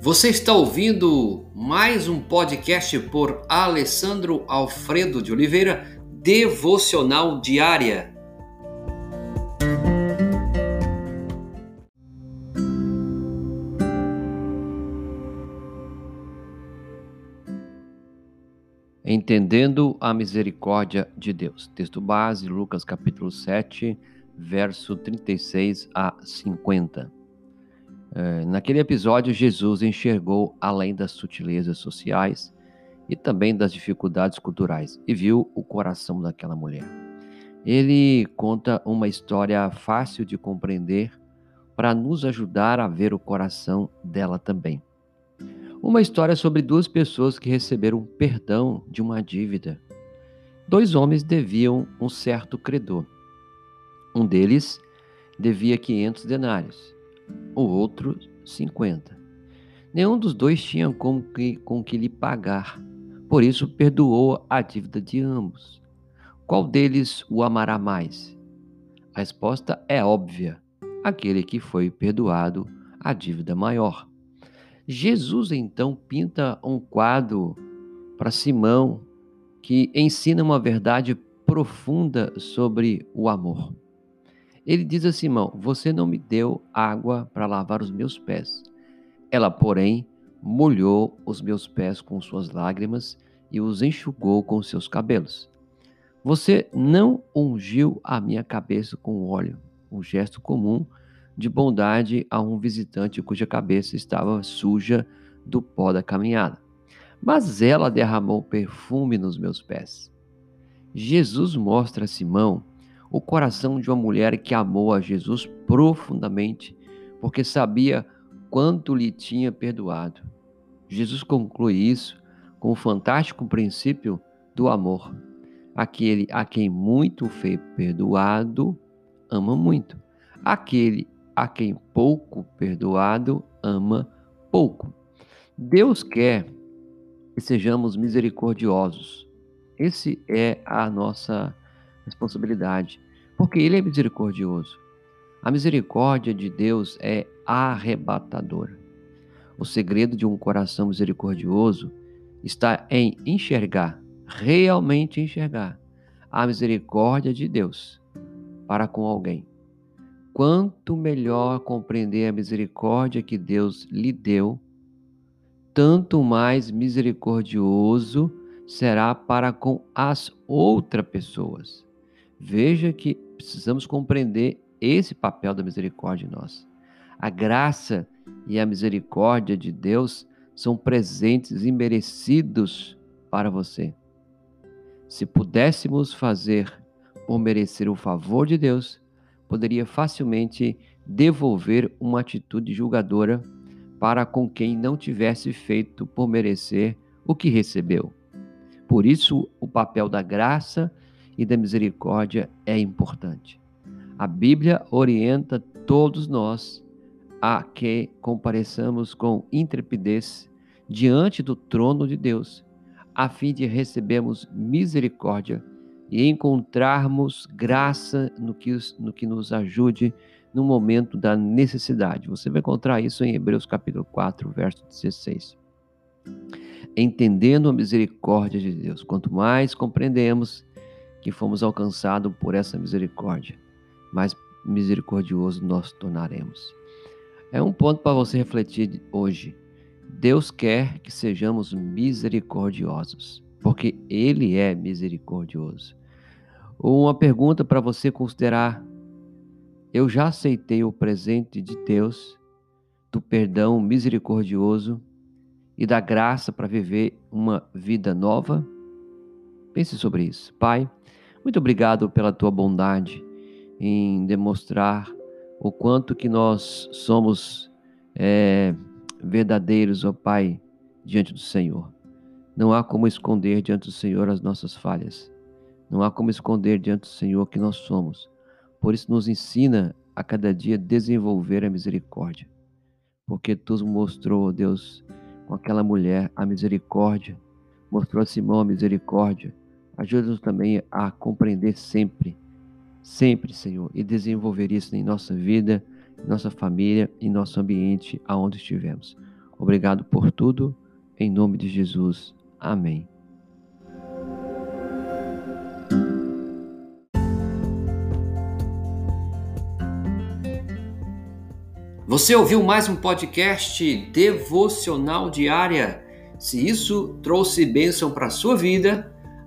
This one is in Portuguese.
Você está ouvindo mais um podcast por Alessandro Alfredo de Oliveira, Devocional Diária. Entendendo a misericórdia de Deus. Texto base, Lucas capítulo 7, verso 36 a 50. É, naquele episódio, Jesus enxergou além das sutilezas sociais e também das dificuldades culturais e viu o coração daquela mulher. Ele conta uma história fácil de compreender para nos ajudar a ver o coração dela também. Uma história sobre duas pessoas que receberam perdão de uma dívida. Dois homens deviam um certo credor. Um deles devia 500 denários, o outro 50. Nenhum dos dois tinha com que, com que lhe pagar, por isso perdoou a dívida de ambos. Qual deles o amará mais? A resposta é óbvia: aquele que foi perdoado a dívida maior. Jesus então pinta um quadro para Simão que ensina uma verdade profunda sobre o amor. Ele diz a Simão: Você não me deu água para lavar os meus pés. Ela, porém, molhou os meus pés com suas lágrimas e os enxugou com seus cabelos. Você não ungiu a minha cabeça com óleo, um gesto comum de bondade a um visitante cuja cabeça estava suja do pó da caminhada. Mas ela derramou perfume nos meus pés. Jesus mostra a Simão o coração de uma mulher que amou a Jesus profundamente, porque sabia quanto lhe tinha perdoado. Jesus conclui isso com o fantástico princípio do amor. Aquele a quem muito foi perdoado, ama muito. Aquele a quem pouco perdoado ama pouco. Deus quer que sejamos misericordiosos. Esse é a nossa responsabilidade, porque ele é misericordioso. A misericórdia de Deus é arrebatadora. O segredo de um coração misericordioso está em enxergar, realmente enxergar, a misericórdia de Deus para com alguém. Quanto melhor compreender a misericórdia que Deus lhe deu, tanto mais misericordioso será para com as outras pessoas. Veja que precisamos compreender esse papel da misericórdia em nós. A graça e a misericórdia de Deus são presentes imerecidos para você. Se pudéssemos fazer por merecer o favor de Deus, poderia facilmente devolver uma atitude julgadora para com quem não tivesse feito por merecer o que recebeu. Por isso, o papel da graça e da misericórdia é importante. A Bíblia orienta todos nós a que compareçamos com intrepidez diante do trono de Deus, a fim de recebermos misericórdia e encontrarmos graça no que, no que nos ajude no momento da necessidade. Você vai encontrar isso em Hebreus capítulo 4, verso 16. Entendendo a misericórdia de Deus, quanto mais compreendemos que fomos alcançados por essa misericórdia, mais misericordioso nós tornaremos. É um ponto para você refletir hoje. Deus quer que sejamos misericordiosos, porque Ele é misericordioso. Uma pergunta para você considerar: eu já aceitei o presente de Deus, do perdão misericordioso e da graça para viver uma vida nova? Pense sobre isso. Pai, muito obrigado pela tua bondade em demonstrar o quanto que nós somos é, verdadeiros, ó Pai, diante do Senhor. Não há como esconder diante do Senhor as nossas falhas. Não há como esconder diante do Senhor que nós somos. Por isso, nos ensina a cada dia desenvolver a misericórdia. Porque tu mostrou, Deus, com aquela mulher a misericórdia, mostrou a Simão a misericórdia. Ajuda-nos também a compreender sempre, sempre, Senhor, e desenvolver isso em nossa vida, em nossa família, em nosso ambiente, aonde estivermos. Obrigado por tudo. Em nome de Jesus. Amém. Você ouviu mais um podcast devocional diária? Se isso trouxe bênção para a sua vida,